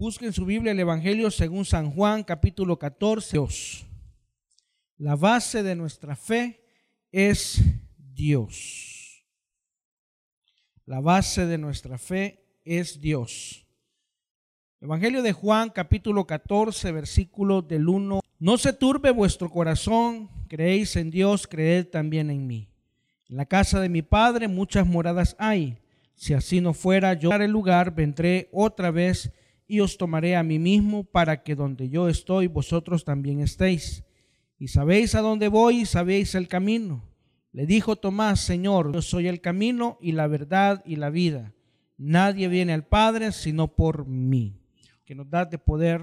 Busquen su Biblia el Evangelio según San Juan, capítulo 14. La base de nuestra fe es Dios. La base de nuestra fe es Dios. Evangelio de Juan, capítulo 14, versículo del 1. No se turbe vuestro corazón, creéis en Dios, creed también en mí. En la casa de mi Padre muchas moradas hay. Si así no fuera, yo el lugar, vendré otra vez y os tomaré a mí mismo para que donde yo estoy, vosotros también estéis. Y sabéis a dónde voy y sabéis el camino. Le dijo Tomás, Señor, yo soy el camino y la verdad y la vida. Nadie viene al Padre sino por mí. Que nos das de poder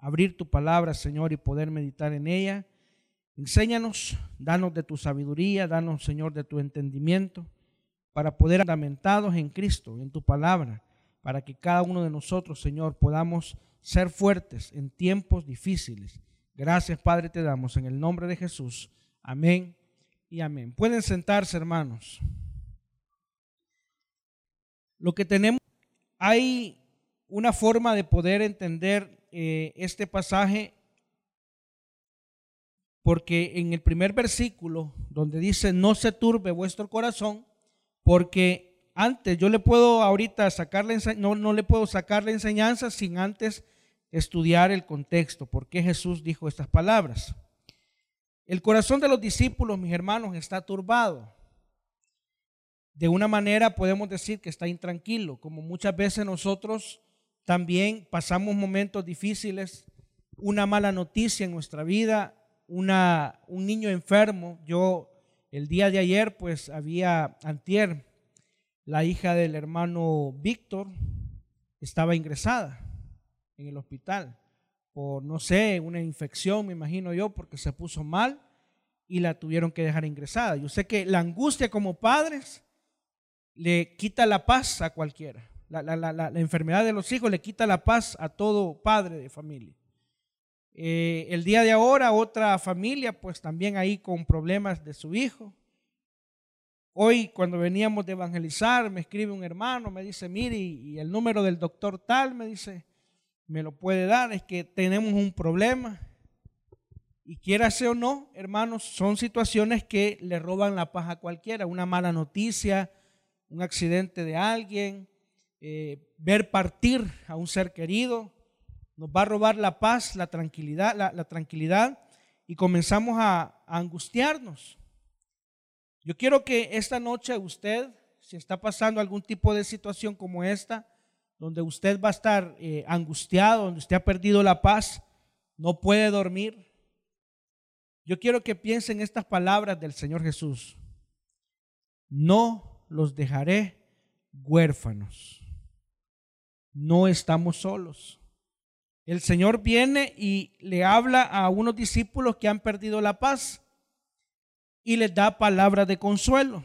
abrir tu palabra, Señor, y poder meditar en ella. Enséñanos, danos de tu sabiduría, danos, Señor, de tu entendimiento, para poder fundamentados en Cristo, en tu palabra para que cada uno de nosotros, Señor, podamos ser fuertes en tiempos difíciles. Gracias, Padre, te damos en el nombre de Jesús. Amén y amén. Pueden sentarse, hermanos. Lo que tenemos, hay una forma de poder entender eh, este pasaje porque en el primer versículo, donde dice, no se turbe vuestro corazón, porque antes, yo le puedo ahorita sacar la no, no le puedo sacar la enseñanza sin antes estudiar el contexto, por qué Jesús dijo estas palabras. El corazón de los discípulos, mis hermanos, está turbado. De una manera podemos decir que está intranquilo, como muchas veces nosotros también pasamos momentos difíciles, una mala noticia en nuestra vida, una, un niño enfermo. Yo el día de ayer, pues había antier, la hija del hermano Víctor estaba ingresada en el hospital por, no sé, una infección, me imagino yo, porque se puso mal y la tuvieron que dejar ingresada. Yo sé que la angustia como padres le quita la paz a cualquiera. La, enfermedad de los hijos le quita la paz a todo padre de familia. Eh, el día de ahora otra familia, pues también ahí con problemas de su hijo. Hoy cuando veníamos de evangelizar, me escribe un hermano, me dice, mire, y el número del doctor tal, me dice, me lo puede dar, es que tenemos un problema. Y quiera o no, hermanos, son situaciones que le roban la paz a cualquiera. Una mala noticia, un accidente de alguien, eh, ver partir a un ser querido, nos va a robar la paz, la tranquilidad, la, tranquilidad y comenzamos a angustiarnos. Yo quiero que esta noche usted, si está pasando algún tipo de situación como esta, donde usted va a estar eh, angustiado, donde usted ha perdido la paz, no puede dormir, yo quiero que piense en estas palabras del Señor Jesús. No los dejaré huérfanos. No estamos solos. El Señor viene y le habla a unos discípulos que han perdido la paz y les da palabras de consuelo.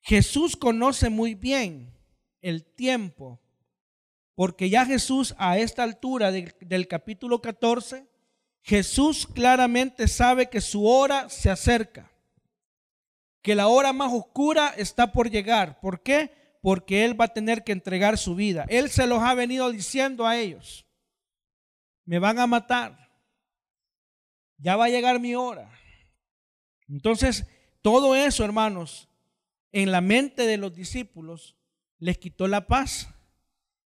Jesús conoce muy bien el tiempo, porque ya Jesús a esta altura del capítulo 14, Jesús claramente sabe que su hora se acerca, que la hora más oscura está por llegar. ¿Por qué? Porque Él va a tener que entregar su vida. Él se los ha venido diciendo a ellos. Me van a matar. Ya va a llegar mi hora. Entonces, todo eso, hermanos, en la mente de los discípulos les quitó la paz.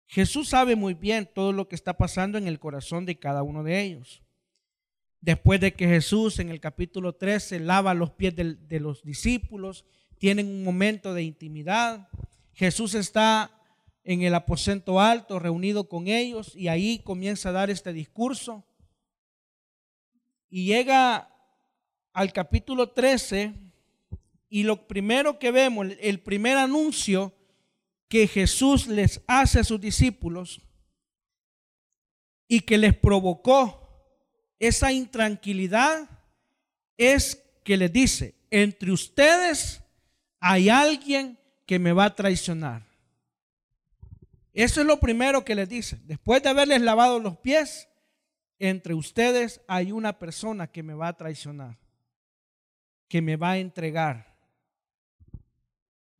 Jesús sabe muy bien todo lo que está pasando en el corazón de cada uno de ellos. Después de que Jesús en el capítulo 13 lava los pies de, los discípulos, tienen un momento de intimidad. Jesús está en el aposento alto reunido con ellos y ahí comienza a dar este discurso. Y llega al capítulo 13 y lo primero que vemos, el primer anuncio que Jesús les hace a sus discípulos y que les provocó esa intranquilidad es que les dice, entre ustedes hay alguien que me va a traicionar. Eso es lo primero que les dice. Después de haberles lavado los pies, entre ustedes hay una persona que me va a traicionar que me va a entregar.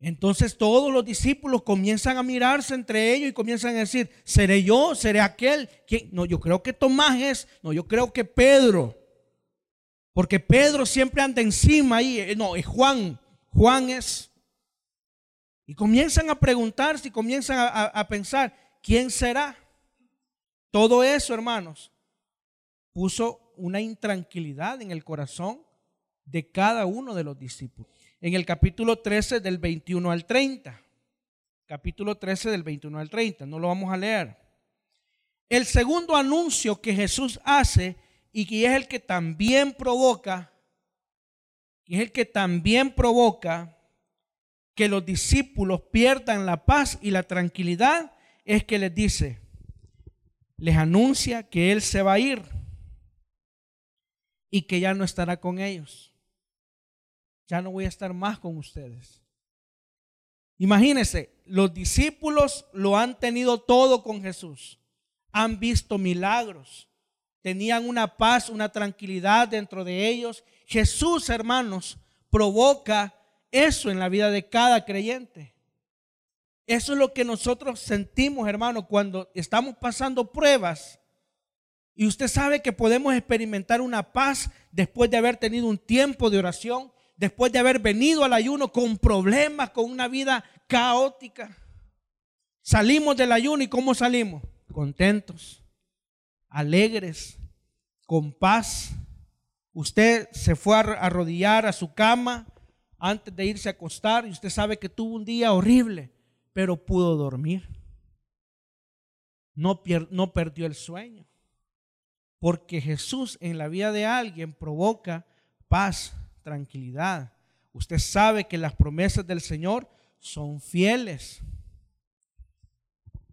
Entonces todos los discípulos comienzan a mirarse entre ellos y comienzan a decir, ¿seré yo? ¿Seré aquel? No, yo creo que Tomás es, no, yo creo que Pedro. Porque Pedro siempre anda encima ahí, eh, no, es Juan, Juan es. Y comienzan a preguntarse y comienzan a pensar, ¿quién será? Todo eso, hermanos, puso una intranquilidad en el corazón de cada uno de los discípulos en el capítulo 13 del 21 al 30. Capítulo 13 del 21 al 30, no lo vamos a leer. El segundo anuncio que Jesús hace y que es el que también provoca, que es el que también provoca que los discípulos pierdan la paz y la tranquilidad, es que les dice, les anuncia que Él se va a ir y que ya no estará con ellos ya no voy a estar más con ustedes. Imagínense, los discípulos lo han tenido todo con Jesús. Han visto milagros. Tenían una paz, una tranquilidad dentro de ellos. Jesús, hermanos, provoca eso en la vida de cada creyente. Eso es lo que nosotros sentimos, hermanos, cuando estamos pasando pruebas. Y usted sabe que podemos experimentar una paz después de haber tenido un tiempo de oración, después de haber venido al ayuno con problemas, con una vida caótica. Salimos del ayuno y ¿cómo salimos? Contentos, alegres, con paz. Usted se fue a arrodillar a su cama antes de irse a acostar y usted sabe que tuvo un día horrible, pero pudo dormir. No, no perdió el sueño. Porque Jesús en la vida de alguien provoca paz, tranquilidad. Usted sabe que las promesas del Señor son fieles.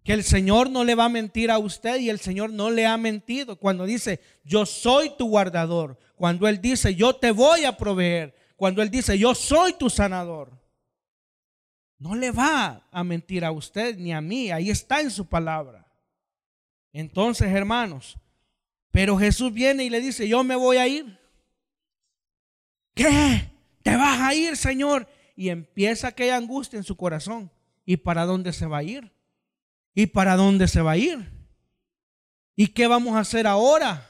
Que el Señor no le va a mentir a usted y el Señor no le ha mentido cuando dice, yo soy tu guardador. Cuando Él dice, yo te voy a proveer. Cuando Él dice, yo soy tu sanador. No le va a mentir a usted ni a mí. Ahí está en su palabra. Entonces, hermanos, pero Jesús viene y le dice, yo me voy a ir. ¿Qué? ¿Te vas a ir, Señor? Y empieza aquella angustia en su corazón. ¿Y para dónde se va a ir? ¿Y para dónde se va a ir? ¿Y qué vamos a hacer ahora?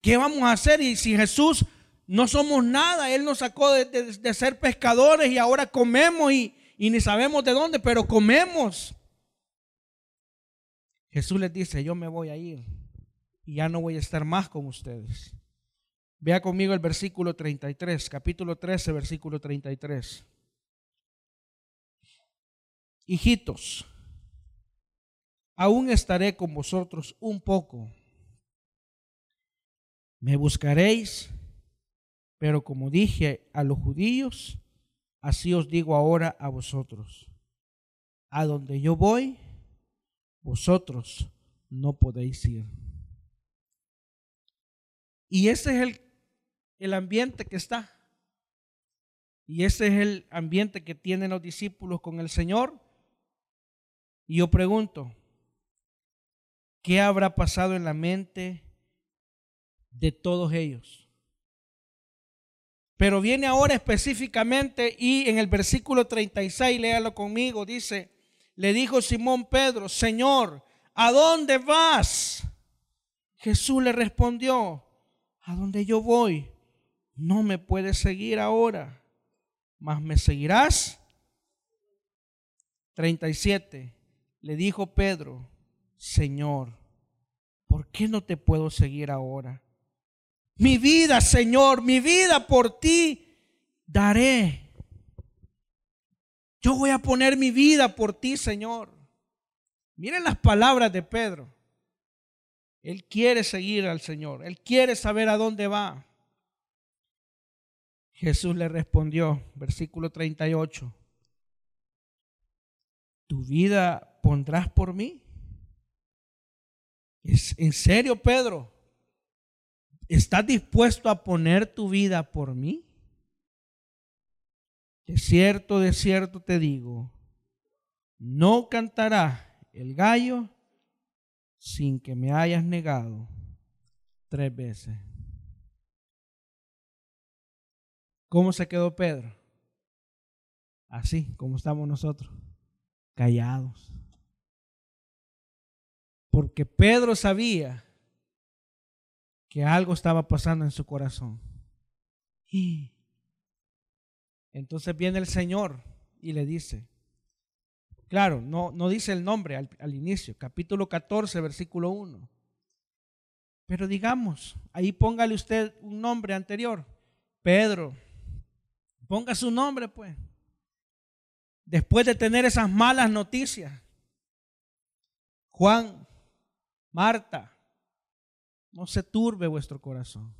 ¿Qué vamos a hacer? Y si Jesús no somos nada, Él nos sacó de, ser pescadores y ahora comemos y, y ni sabemos de dónde, pero comemos. Jesús les dice, yo me voy a ir y ya no voy a estar más con ustedes. Vea conmigo el versículo 33, capítulo 13, versículo 33. Hijitos, aún estaré con vosotros un poco. Me buscaréis, pero como dije a los judíos, así os digo ahora a vosotros. A donde yo voy, vosotros no podéis ir. Y ese es el el ambiente que está. Y ese es el ambiente que tienen los discípulos con el Señor. Y yo pregunto, ¿qué habrá pasado en la mente de todos ellos? Pero viene ahora específicamente y en el versículo 36, léalo conmigo, dice, le dijo Simón Pedro, Señor, ¿a dónde vas? Jesús le respondió, a dónde yo voy no me puedes seguir ahora, mas me seguirás. 37. Le dijo Pedro, Señor, ¿por qué no te puedo seguir ahora? Mi vida, Señor, mi vida por ti daré. Yo voy a poner mi vida por ti, Señor. Miren las palabras de Pedro. Él quiere seguir al Señor. Él quiere saber a dónde va. Jesús le respondió, versículo 38, ¿tu vida pondrás por mí? ¿Es en serio, Pedro? ¿Estás dispuesto a poner tu vida por mí? De cierto, de cierto te digo, no cantará el gallo sin que me hayas negado tres veces. ¿Cómo se quedó Pedro? así como estamos nosotros, callados. Porque Pedro sabía que algo estaba pasando en su corazón. Y entonces viene el Señor y le dice, claro, no, no dice el nombre al, al inicio, capítulo 14, versículo 1. Pero digamos, ahí póngale usted un nombre anterior, Pedro. Ponga su nombre, pues. Después de tener esas malas noticias, Juan, Marta, no se turbe vuestro corazón.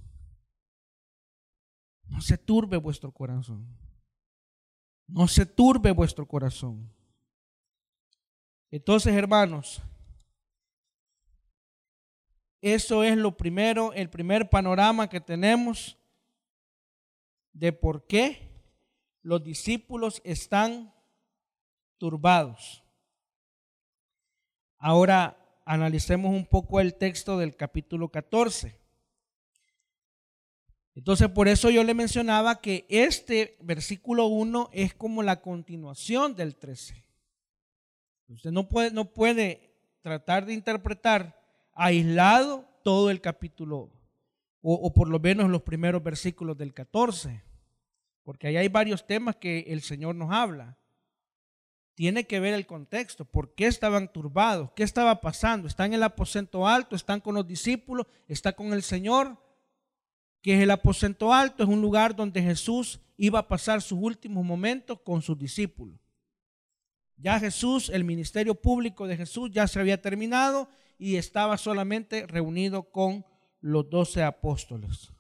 No se turbe vuestro corazón. No se turbe vuestro corazón. Entonces, hermanos, eso es lo primero, el primer panorama que tenemos de por qué los discípulos están turbados. Ahora analicemos un poco el texto del capítulo 14. Entonces, por eso yo le mencionaba que este versículo 1 es como la continuación del 13. Usted no puede, no puede tratar de interpretar aislado todo el capítuo, o, o por lo menos los primeros versículos del 14, porque ahí hay varios temas que el Señor nos habla tiene que ver el contexto. ¿Por qué estaban turbados? ¿Qué estaba pasando? ¿Están en el aposento alto? ¿Están con los discípulos? ¿Está con el Señor? Que es el aposento alto? Es un lugar donde Jesús iba a pasar sus últimos momentos con sus discípulos. Ya Jesús, el ministerio público de Jesús ya se había terminado y estaba solamente reunido con los doce apóstoles.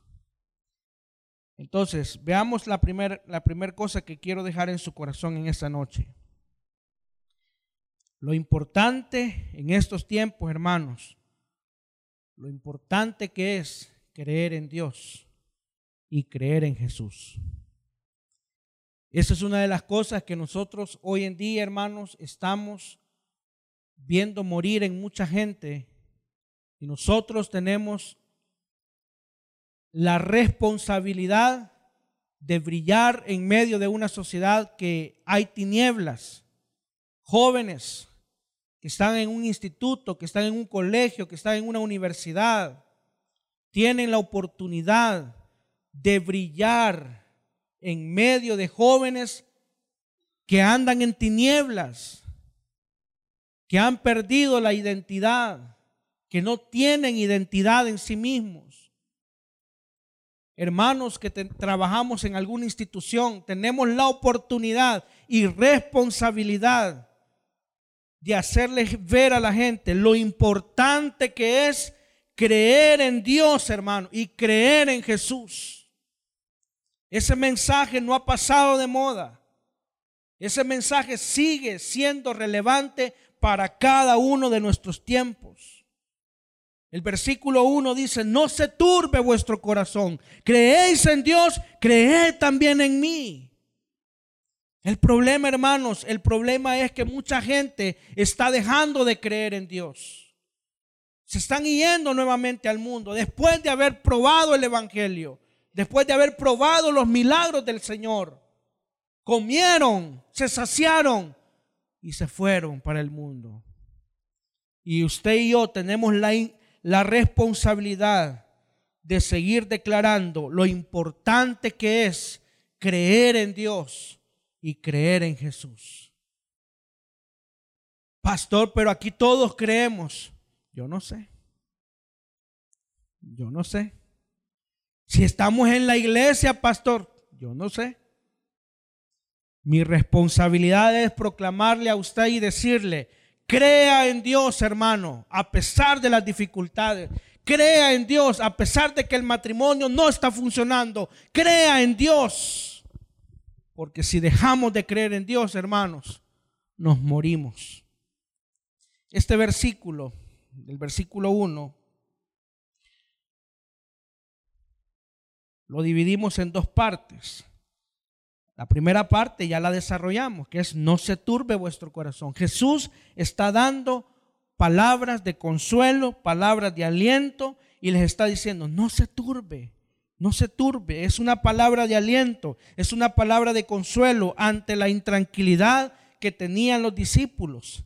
Entonces, veamos la primera la primer cosa que quiero dejar en su corazón en esta noche. Lo importante en estos tiempos, hermanos, lo importante que es creer en Dios y creer en Jesús. Esa es una de las cosas que nosotros hoy en día, hermanos, estamos viendo morir en mucha gente y nosotros tenemos la responsabilidad de brillar en medio de una sociedad que hay tinieblas jóvenes que están en un instituto, que están en un colegio, que están en una universidad, tienen la oportunidad de brillar en medio de jóvenes que andan en tinieblas, que han perdido la identidad, que no tienen identidad en sí mismos. Hermanos que trabajamos en alguna institución, tenemos la oportunidad y responsabilidad de hacerles ver a la gente lo importante que es creer en Dios, hermano, y creer en Jesús. Ese mensaje no ha pasado de moda. Ese mensaje sigue siendo relevante para cada uno de nuestros tiempos. El versículo 1 dice, no se turbe vuestro corazón. Creéis en Dios, creed también en mí. El problema, hermanos, el problema es que mucha gente está dejando de creer en Dios. Se están yendo nuevamente al mundo después de haber probado el Evangelio, después de haber probado los milagros del Señor. Comieron, se saciaron y se fueron para el mundo. Y usted y yo tenemos la, la responsabilidad de seguir declarando lo importante que es creer en Dios y creer en Jesús. Pastor, pero aquí todos creemos. Yo no sé. Yo no sé. Si estamos en la iglesia, pastor, yo no sé. Mi responsabilidad es proclamarle a usted y decirle, crea en Dios, hermano, a pesar de las dificultades. Crea en Dios, a pesar de que el matrimonio no está funcionando. Crea en Dios. Porque si dejamos de creer en Dios, hermanos, nos morimos. Este versículo, el versículo 1, lo dividimos en dos partes. La primera parte ya la desarrollamos, que es no se turbe vuestro corazón. Jesús está dando palabras de consuelo, palabras de aliento y les está diciendo, no se turbe, No se turbe, es una palabra de aliento, es una palabra de consuelo ante la intranquilidad que tenían los discípulos.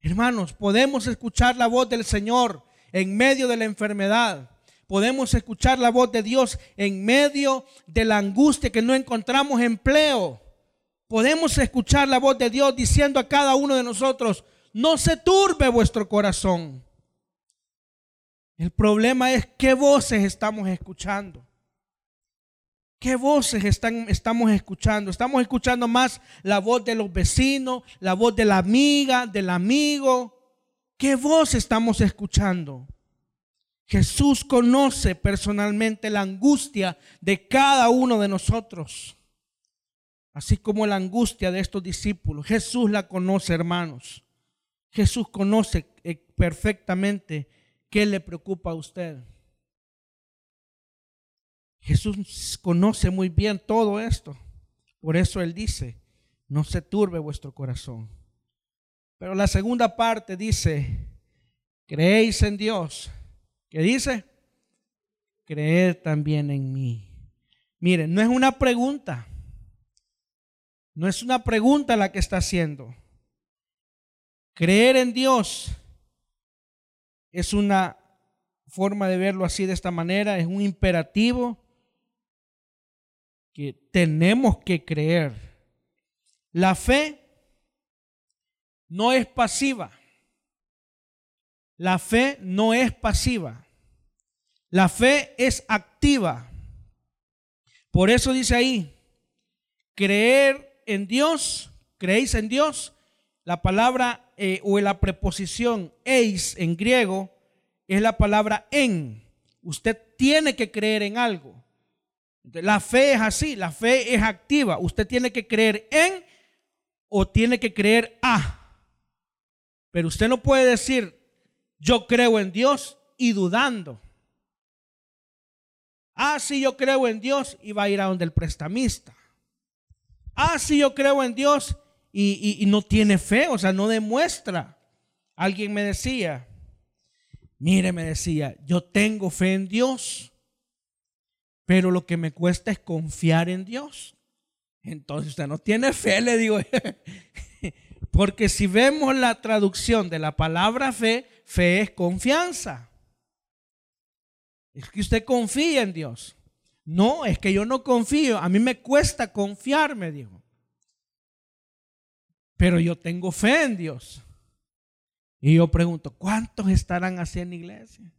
Hermanos, podemos escuchar la voz del Señor en medio de la enfermedad. Podemos escuchar la voz de Dios en medio de la angustia que no encontramos empleo. Podemos escuchar la voz de Dios diciendo a cada uno de nosotros, no se turbe vuestro corazón. El problema es qué voces estamos escuchando. ¿Qué voces están, estamos escuchando? Estamos escuchando más la voz de los vecinos, la voz de la amiga, del amigo. ¿Qué voz estamos escuchando? Jesús conoce personalmente la angustia de cada uno de nosotros, así como la angustia de estos discípulos. Jesús la conoce, hermanos. Jesús conoce eh, perfectamente qué le preocupa a usted. Jesús conoce muy bien todo esto. Por eso Él dice, no se turbe vuestro corazón. Pero la segunda parte dice, creéis en Dios. ¿Qué dice? Creed también en mí. Miren, no es una pregunta. No es una pregunta la que está haciendo. Creer en Dios es una forma de verlo así de esta manera, es un imperativo que tenemos que creer. La fe no es pasiva. La fe no es pasiva. La fe es activa. Por eso dice ahí, creer en Dios, creéis en Dios. La palabra eh, o la preposición eis en griego es la palabra en. Usted tiene que creer en algo. La fe es así, la fe es activa. Usted tiene que creer en o tiene que creer a. Pero usted no puede decir, yo creo en Dios y dudando. Ah, sí, yo creo en Dios y va a ir a donde el prestamista. Ah, sí, yo creo en Dios y, y no tiene fe, o sea, no demuestra. Alguien me decía, mire, me decía, yo tengo fe en Dios pero lo que me cuesta es confiar en Dios. Entonces usted no tiene fe, le digo. Porque si vemos la traducción de la palabra fe, fe es confianza. Es que usted confía en Dios. No, es que yo no confío. A mí me cuesta confiar, me dijo. Pero yo tengo fe en Dios. Y yo pregunto, ¿cuántos estarán así en iglesia?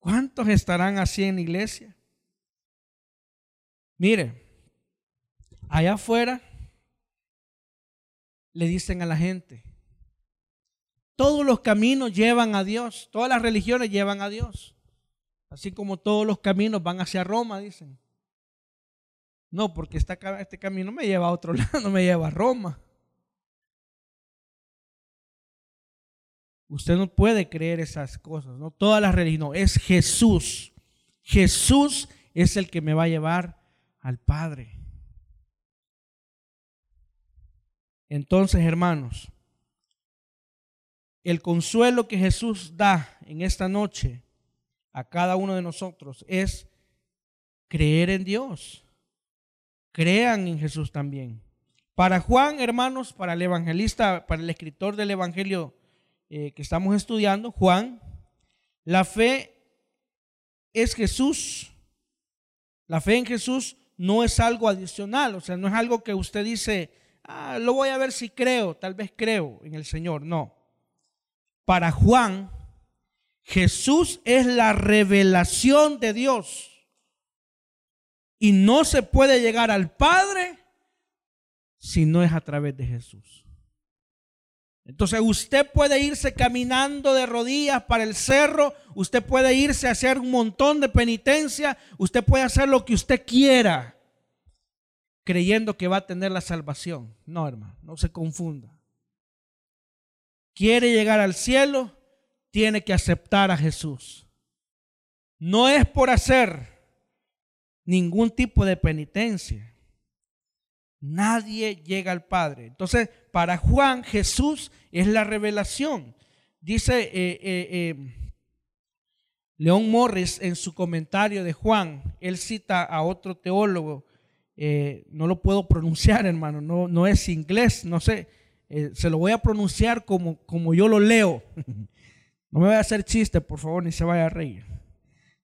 ¿Cuántos estarán así en iglesia? Mire, allá afuera le dicen a la gente, todos los caminos llevan a Dios, todas las religiones llevan a Dios, así como todos los caminos van hacia Roma, dicen. No, porque este camino me lleva a otro lado, no me lleva a Roma. Usted no puede creer esas cosas, no todas las religiones, no, es Jesús. Jesús es el que me va a llevar al Padre. Entonces, hermanos, el consuelo que Jesús da en esta noche a cada uno de nosotros es creer en Dios. Crean en Jesús también. Para Juan, hermanos, para el evangelista, para el escritor del Evangelio eh, que estamos estudiando, Juan, la fe es Jesús. La fe en Jesús no es algo adicional, o sea, no es algo que usted dice, ah, lo voy a ver si creo, tal vez creo en el Señor. No. Para Juan, Jesús es la revelación de Dios. Y no se puede llegar al Padre si no es a través de Jesús. Entonces usted puede irse caminando de rodillas para el cerro, usted puede irse a hacer un montón de penitencia, usted puede hacer lo que usted quiera, creyendo que va a tener la salvación. No, hermano, no se confunda. Quiere llegar al cielo, tiene que aceptar a Jesús. No es por hacer ningún tipo de penitencia. Nadie llega al Padre. Entonces, para Juan, Jesús es la revelación. Dice, eh, eh, eh, León Morris en su comentario de Juan, él cita a otro teólogo, no lo puedo pronunciar hermano, no, no es inglés, no sé, se lo voy a pronunciar como, como yo lo leo. No me voy a hacer chiste, por favor, ni se vaya a reír.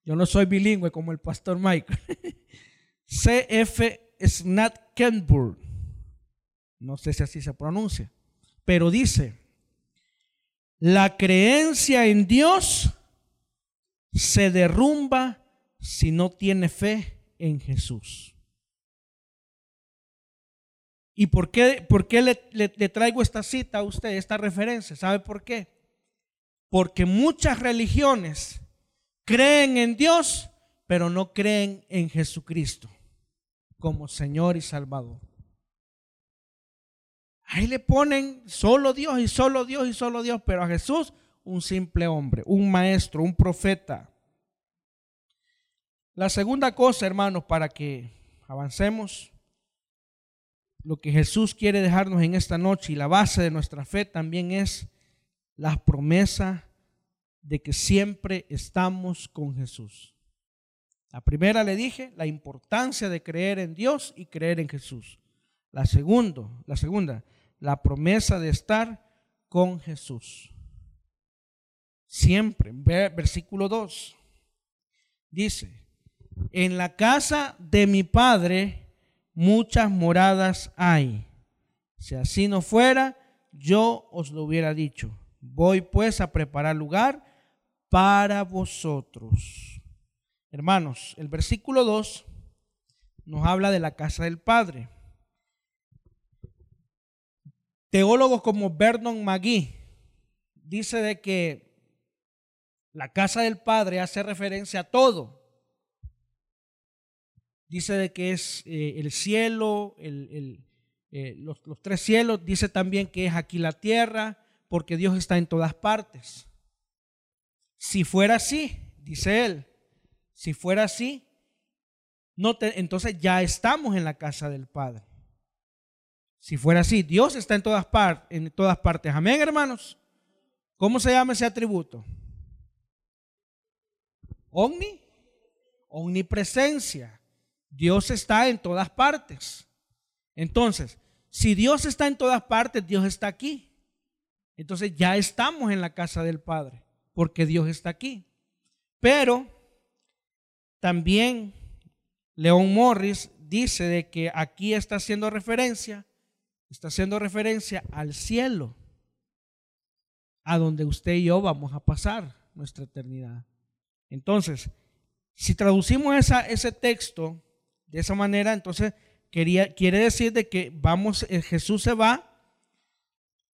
Yo no soy bilingüe como el pastor Michael. C.F. Snatkenburg. No sé si así se pronuncia. Pero dice, la creencia en Dios se derrumba si no tiene fe en Jesús. ¿Y por qué, por qué le, le, traigo esta cita a usted, esta referencia? ¿Sabe por qué? Porque muchas religiones creen en Dios, pero no creen en Jesucristo como Señor y Salvador. Ahí le ponen solo Dios y solo Dios y solo Dios, pero a Jesús un simple hombre, un maestro, un profeta. La segunda cosa, hermanos, para que avancemos, lo que Jesús quiere dejarnos en esta noche y la base de nuestra fe también es la promesa de que siempre estamos con Jesús. La primera le dije, la importancia de creer en Dios y creer en Jesús. La segunda, la segunda, la promesa de estar con Jesús. Siempre, versículo 2. Dice, en la casa de mi Padre muchas moradas hay. Si así no fuera, yo os lo hubiera dicho. Voy pues a preparar lugar para vosotros. Hermanos, el versículo 2 nos habla de la casa del Padre. Teólogos como Vernon McGee dice de que la casa del Padre hace referencia a todo. Dice de que es eh, el cielo, eh, los, los tres cielos. Dice también que es aquí la tierra, porque Dios está en todas partes. Si fuera así, dice él, si fuera así, no entonces ya estamos en la casa del Padre. Si fuera así, Dios está en todas, partes, en todas partes. Amén, hermanos. ¿Cómo se llama ese atributo? Omni, omnipresencia. Dios está en todas partes. Entonces, si Dios está en todas partes, Dios está aquí. Entonces ya estamos en la casa del Padre, porque Dios está aquí. Pero también León Morris dice de que aquí está haciendo referencia Está haciendo referencia al cielo, a donde usted y yo vamos a pasar nuestra eternidad. Entonces, si traducimos ese texto de esa manera, entonces quiere decir de que vamos, eh, Jesús se va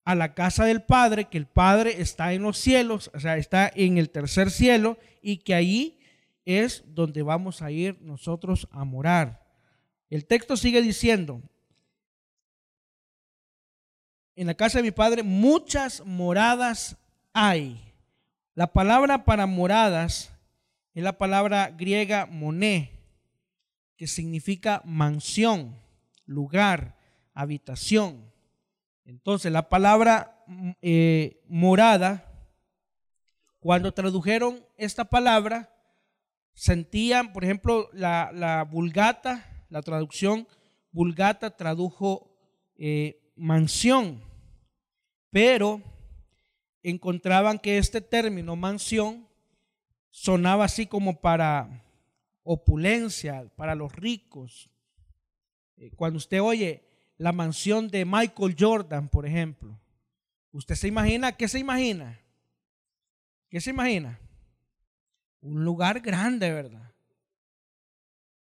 a la casa del Padre, que el Padre está en los cielos, o sea, está en el tercer cielo y que ahí es donde vamos a ir nosotros a morar. El texto sigue diciendo, en la casa de mi padre muchas moradas hay. La palabra para moradas es la palabra griega moné, que significa mansión, lugar, habitación. Entonces, la palabra eh, morada, cuando tradujeron esta palabra, sentían, por ejemplo, la, la vulgata, la traducción vulgata tradujo eh, mansión, pero encontraban que este término mansión sonaba así como para opulencia, para los ricos. Eh, cuando usted oye la mansión de Michael Jordan, por ejemplo, usted se imagina, ¿qué se imagina? ¿Qué se imagina? Un lugar grande, ¿verdad?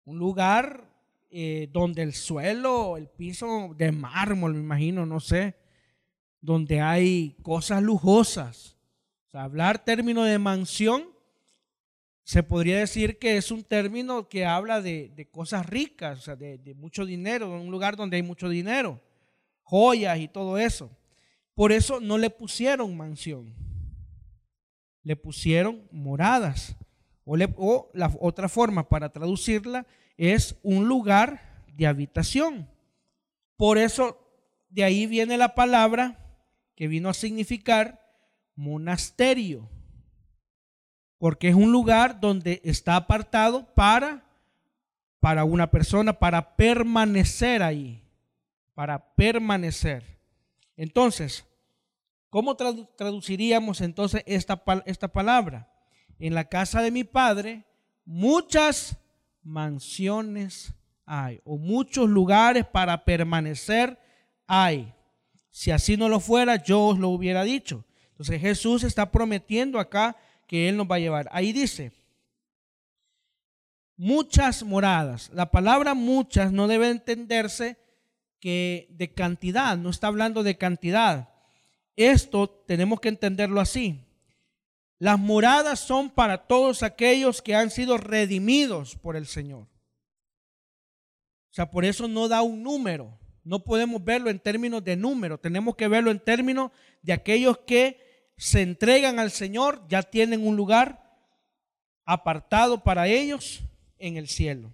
Un lugar eh, donde el suelo, el piso de mármol, me imagino, no sé, donde hay cosas lujosas. Hablar término de mansión, se podría decir que es un término que habla de, cosas ricas, o sea, de, mucho dinero, un lugar donde hay mucho dinero, joyas y todo eso. Por eso no le pusieron mansión, le pusieron moradas. O, la otra forma para traducirla es un lugar de habitación. Por eso de ahí viene la palabra que vino a significar monasterio. Porque es un lugar donde está apartado para, para una persona, para permanecer ahí, para permanecer. Entonces, ¿cómo traduciríamos entonces esta, esta palabra? En la casa de mi padre muchas mansiones hay, o muchos lugares para permanecer hay. Si así no lo fuera, yo os lo hubiera dicho. Entonces Jesús está prometiendo acá que Él nos va a llevar. Ahí dice, muchas moradas. La palabra muchas no debe entenderse que de cantidad, no está hablando de cantidad. Esto tenemos que entenderlo así. Las moradas son para todos aquellos que han sido redimidos por el Señor. O sea, por eso no da un número. No podemos verlo en términos de número. Tenemos que verlo en términos de aquellos que se entregan al Señor, ya tienen un lugar apartado para ellos en el cielo.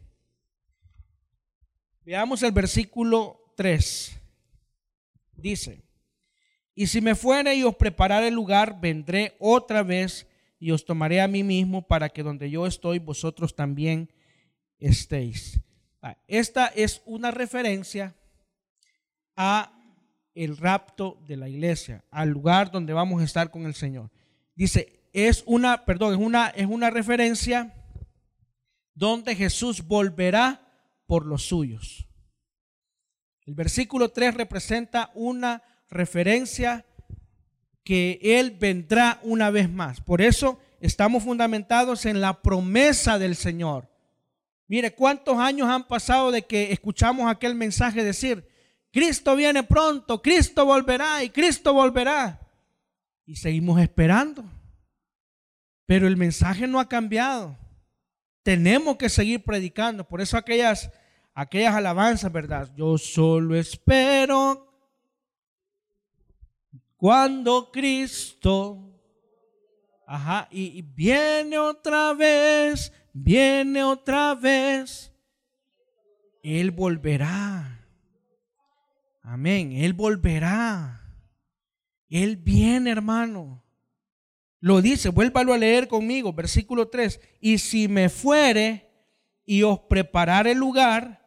Veamos el versículo 3. Dice, y si me fuere y os prepararé el lugar, vendré otra vez y os tomaré a mí mismo para que donde yo estoy, vosotros también estéis. Ah, esta es una referencia a el rapto de la iglesia, al lugar donde vamos a estar con el Señor. Dice, es una, perdón, es una, es una referencia donde Jesús volverá por los suyos. El versículo 3 representa una referencia que Él vendrá una vez más. Por eso estamos fundamentados en la promesa del Señor. Mire, ¿cuántos años han pasado de que escuchamos aquel mensaje decir, Cristo viene pronto, Cristo volverá y Cristo volverá? Y seguimos esperando. Pero el mensaje no ha cambiado. Tenemos que seguir predicando. Por eso aquellas, aquellas alabanzas, ¿verdad? Yo solo espero cuando Cristo, ajá, y, viene otra vez, viene otra vez, Él volverá. Amén, Él volverá. Él viene, hermano. Lo dice, vuélvalo a leer conmigo, versículo 3. Y si me fuere y os prepararé lugar,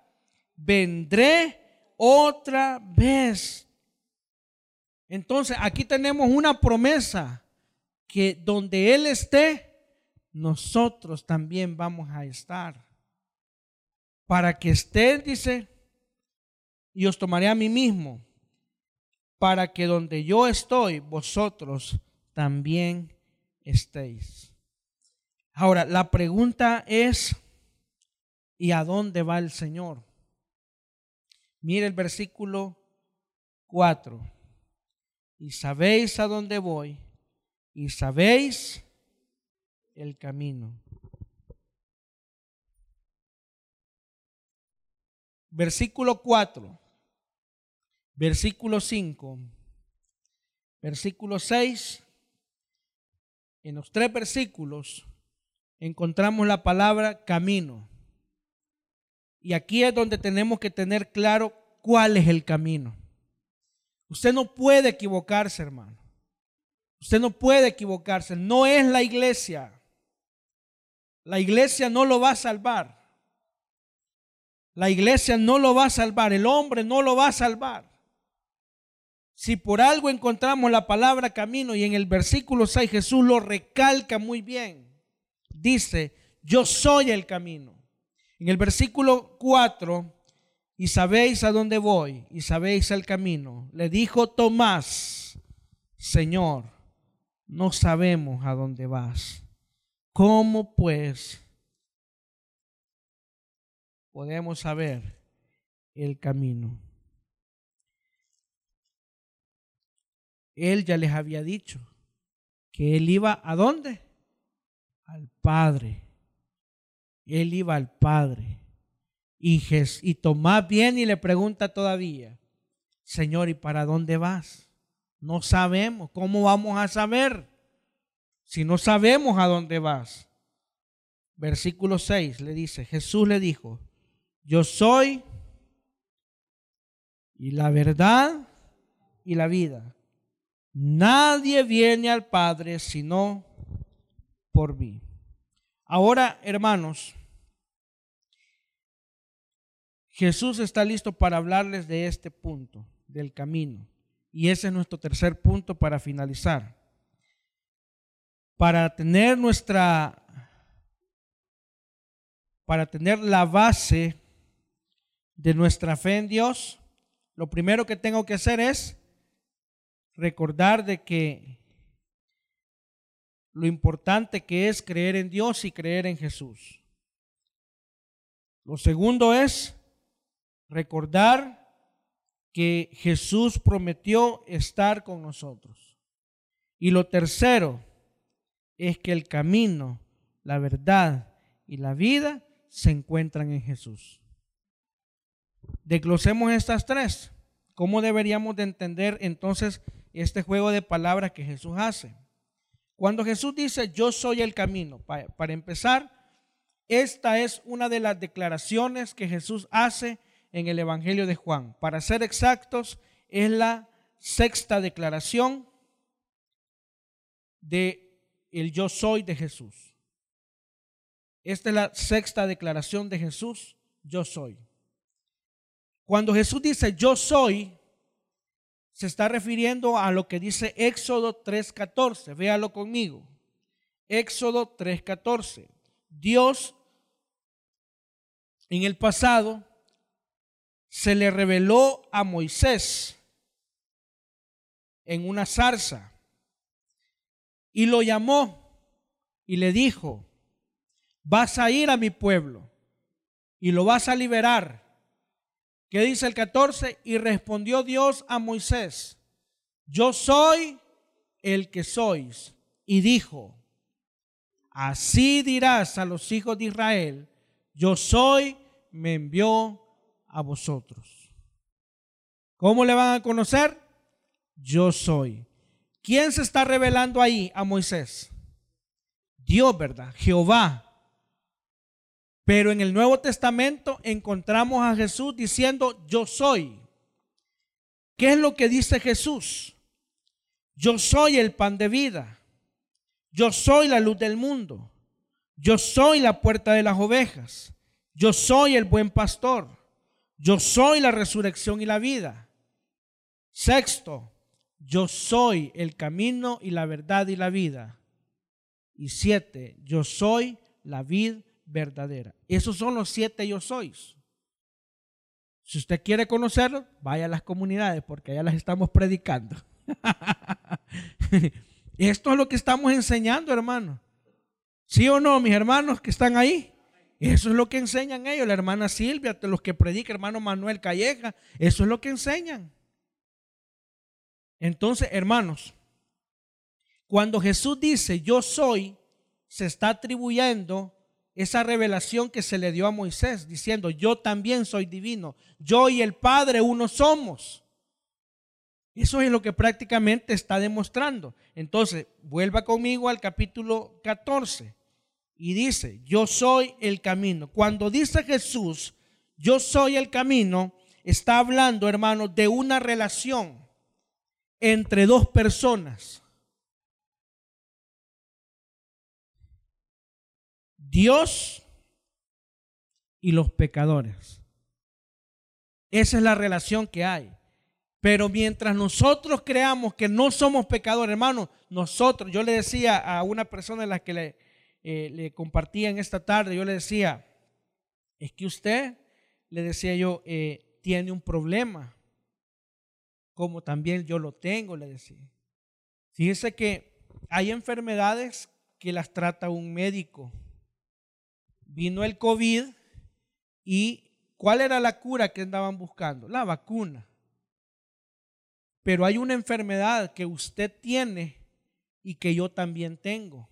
vendré otra vez entonces, aquí tenemos una promesa que donde Él esté, nosotros también vamos a estar. Para que esté, dice, y os tomaré a mí mismo, para que donde yo estoy, vosotros también estéis. Ahora, la pregunta es, ¿y a dónde va el Señor? Mire el versículo 4 y sabéis a dónde voy y sabéis el camino. Versículo 4, versículo 5, versículo 6. En los tres versículos encontramos la palabra camino. Y aquí es donde tenemos que tener claro cuál es el camino. Usted no puede equivocarse, hermano. Usted no puede equivocarse. No es la iglesia. La iglesia no lo va a salvar. La iglesia no lo va a salvar. El hombre no lo va a salvar. Si por algo encontramos la palabra camino y en el versículo 6 Jesús lo recalca muy bien. Dice, yo soy el camino. En el versículo 4 y sabéis a dónde voy y sabéis el camino. Le dijo Tomás, Señor, no sabemos a dónde vas. ¿Cómo pues podemos saber el camino? Él ya les había dicho que él iba a dónde? Al Padre. Él iba al Padre. Y, y Tomás viene y le pregunta todavía, Señor, ¿y para dónde vas? No sabemos. ¿Cómo vamos a saber si no sabemos a dónde vas? Versículo 6 le dice, Jesús le dijo, yo soy y la verdad y la vida. Nadie viene al Padre sino por mí. Ahora, hermanos, Jesús está listo para hablarles de este punto, del camino. Y ese es nuestro tercer punto para finalizar. Para tener nuestra, para tener la base de nuestra fe en Dios, lo primero que tengo que hacer es recordar de que lo importante que es creer en Dios y creer en Jesús. Lo segundo es recordar que Jesús prometió estar con nosotros. Y lo tercero es que el camino, la verdad y la vida se encuentran en Jesús. Desglosemos estas tres. ¿Cómo deberíamos de entender entonces este juego de palabras que Jesús hace? Cuando Jesús dice, yo soy el camino, para, empezar, esta es una de las declaraciones que Jesús hace en el Evangelio de Juan. Para ser exactos, es la sexta declaración de el yo soy de Jesús. Esta es la sexta declaración de Jesús, yo soy. Cuando Jesús dice yo soy, se está refiriendo a lo que dice Éxodo 3.14. Véalo conmigo. Éxodo 3.14. Dios en el pasado se le reveló a Moisés en una zarza y lo llamó y le dijo, vas a ir a mi pueblo y lo vas a liberar ¿Qué dice el 14? Y respondió Dios a Moisés, yo soy el que sois. Y dijo, así dirás a los hijos de Israel, yo soy, me envió a vosotros. ¿Cómo le van a conocer? Yo soy. ¿Quién se está revelando ahí a Moisés? Dios, ¿verdad? Jehová. Pero en el Nuevo Testamento encontramos a Jesús diciendo, yo soy. ¿Qué es lo que dice Jesús? Yo soy el pan de vida. Yo soy la luz del mundo. Yo soy la puerta de las ovejas. Yo soy el buen pastor. Yo soy la resurrección y la vida. Sexto, yo soy el camino y la verdad y la vida. Y siete, yo soy la vid verdadera. Esos son los siete yo sois. Si usted quiere conocerlos, vaya a las comunidades porque allá las estamos predicando. Esto es lo que estamos enseñando, hermano. ¿Sí o no, mis hermanos que están ahí? Eso es lo que enseñan ellos, la hermana Silvia, los que predica, hermano Manuel Calleja, eso es lo que enseñan. Entonces, hermanos, cuando Jesús dice yo soy, se está atribuyendo esa revelación que se le dio a Moisés, diciendo, yo también soy divino, yo y el Padre uno somos. Eso es lo que prácticamente está demostrando. Entonces, vuelva conmigo al capítulo 14 y dice, yo soy el camino. Cuando dice Jesús, yo soy el camino, está hablando, hermano, de una relación entre dos personas. Dios y los pecadores. Esa es la relación que hay. Pero mientras nosotros creamos que no somos pecadores, hermano, nosotros, yo le decía a una persona a la que le, eh, le compartía en esta tarde, yo le decía, es que usted, le decía yo, eh, tiene un problema, como también yo lo tengo, le decía. Fíjese que hay enfermedades que las trata un médico vino el COVID y ¿cuál era la cura que andaban buscando? La vacuna. Pero hay una enfermedad que usted tiene y que yo también tengo.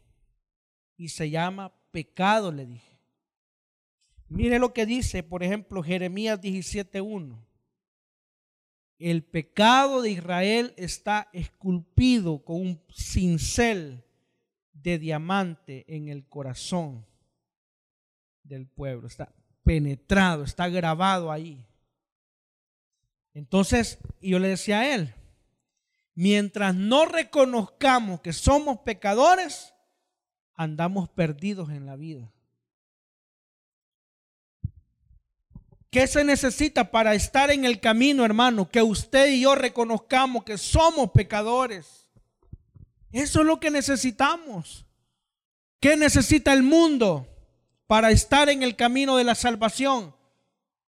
Y se llama pecado, le dije. Mire lo que dice, por ejemplo, Jeremías 17.1. El pecado de Israel está esculpido con un cincel de diamante en el corazón del pueblo, está penetrado, está grabado ahí. Entonces, y yo le decía a él, mientras no reconozcamos que somos pecadores, andamos perdidos en la vida. ¿Qué se necesita para estar en el camino, hermano? Que usted y yo reconozcamos que somos pecadores. Eso es lo que necesitamos. ¿Qué necesita el mundo? Para estar en el camino de la salvación?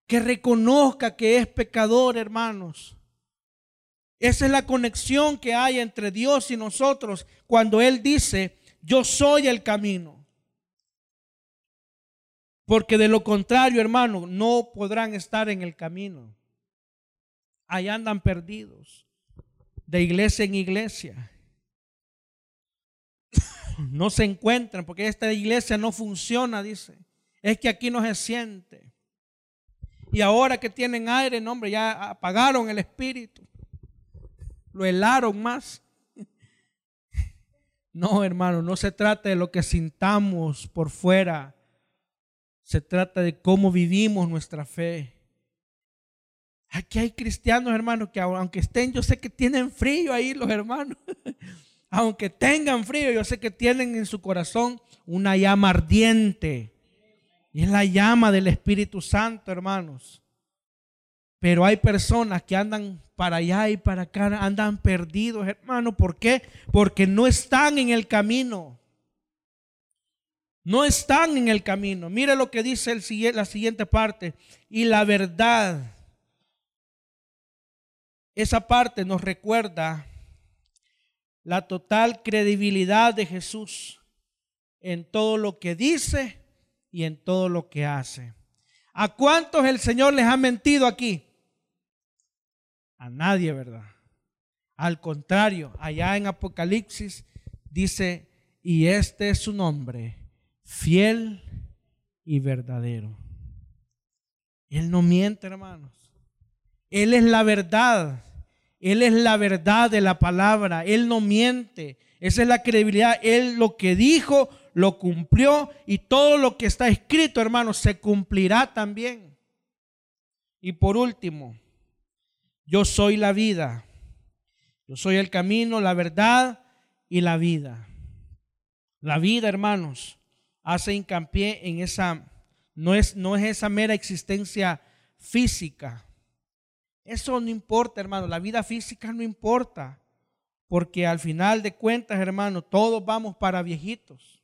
Que reconozca que es pecador, hermanos. Esa es la conexión que hay entre Dios y nosotros cuando Él dice, yo soy el camino. Porque de lo contrario, hermano, no podrán estar en el camino. Ahí andan perdidos, de iglesia en iglesia. No se encuentran porque esta iglesia no funciona, dice. Es que aquí no se siente. Y ahora que tienen aire, no, hombre, ya apagaron el espíritu. Lo helaron más. No, hermano, no se trata de lo que sintamos por fuera se trata de cómo vivimos nuestra fe. Aquí hay cristianos, hermanos, que aunque estén, yo sé que tienen frío ahí los hermanos. aunque tengan frío, yo sé que tienen en su corazón una llama ardiente. Y es la llama del Espíritu Santo, hermanos. Pero hay personas que andan para allá y para acá, andan perdidos, hermano. ¿Por qué? Porque no están en el camino. No están en el camino. Mire lo que dice la siguiente parte. Y la verdad. Esa parte nos recuerda la total credibilidad de Jesús en todo lo que dice y en todo lo que hace. ¿A cuántos el Señor les ha mentido aquí? A nadie, ¿verdad? Al contrario, allá en Apocalipsis dice, y este es su nombre, fiel y verdadero. Él no miente, hermanos. Él es la verdad. Él es la verdad de la palabra. Él no miente. Esa es la credibilidad. Él lo que dijo, lo cumplió. Y todo lo que está escrito, hermanos, se cumplirá también. Y por último, yo soy la vida. Yo soy el camino, la verdad y la vida. La vida, hermanos, hace hincapié en esa, no es, no es esa mera existencia física. Eso no importa, hermano, la vida física no importa, porque al final de cuentas, hermano, todos vamos para viejitos.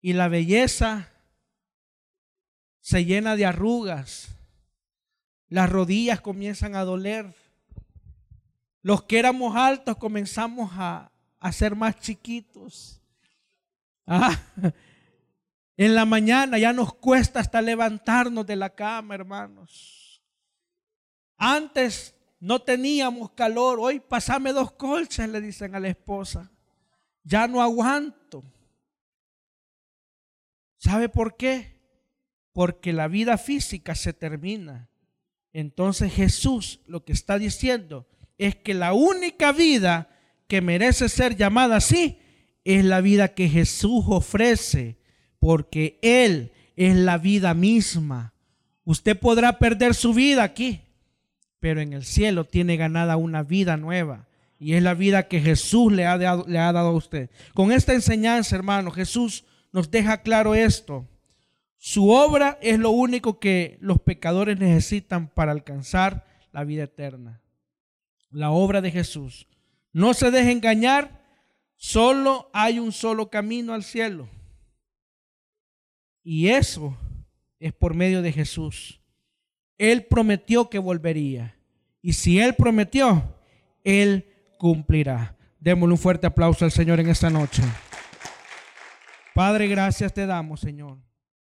Y la belleza se llena de arrugas, las rodillas comienzan a doler. Los que éramos altos comenzamos a, a ser más chiquitos. Ah, en la mañana ya nos cuesta hasta levantarnos de la cama, hermanos. Antes no teníamos calor, hoy pasame dos colchas, le dicen a la esposa. Ya no aguanto. ¿Sabe por qué? Porque la vida física se termina. Entonces Jesús lo que está diciendo es que la única vida que merece ser llamada así es la vida que Jesús ofrece, porque Él es la vida misma. Usted podrá perder su vida aquí, pero en el cielo tiene ganada una vida nueva. Y es la vida que Jesús le ha, dado, le ha dado a usted. Con esta enseñanza, hermano, Jesús nos deja claro esto. Su obra es lo único que los pecadores necesitan para alcanzar la vida eterna. La obra de Jesús. No se deje engañar Solo hay un solo camino al cielo. Y eso es por medio de Jesús. Él prometió que volvería. Y si Él prometió, Él cumplirá. Démosle un fuerte aplauso al Señor en esta noche. Padre, gracias te damos, Señor.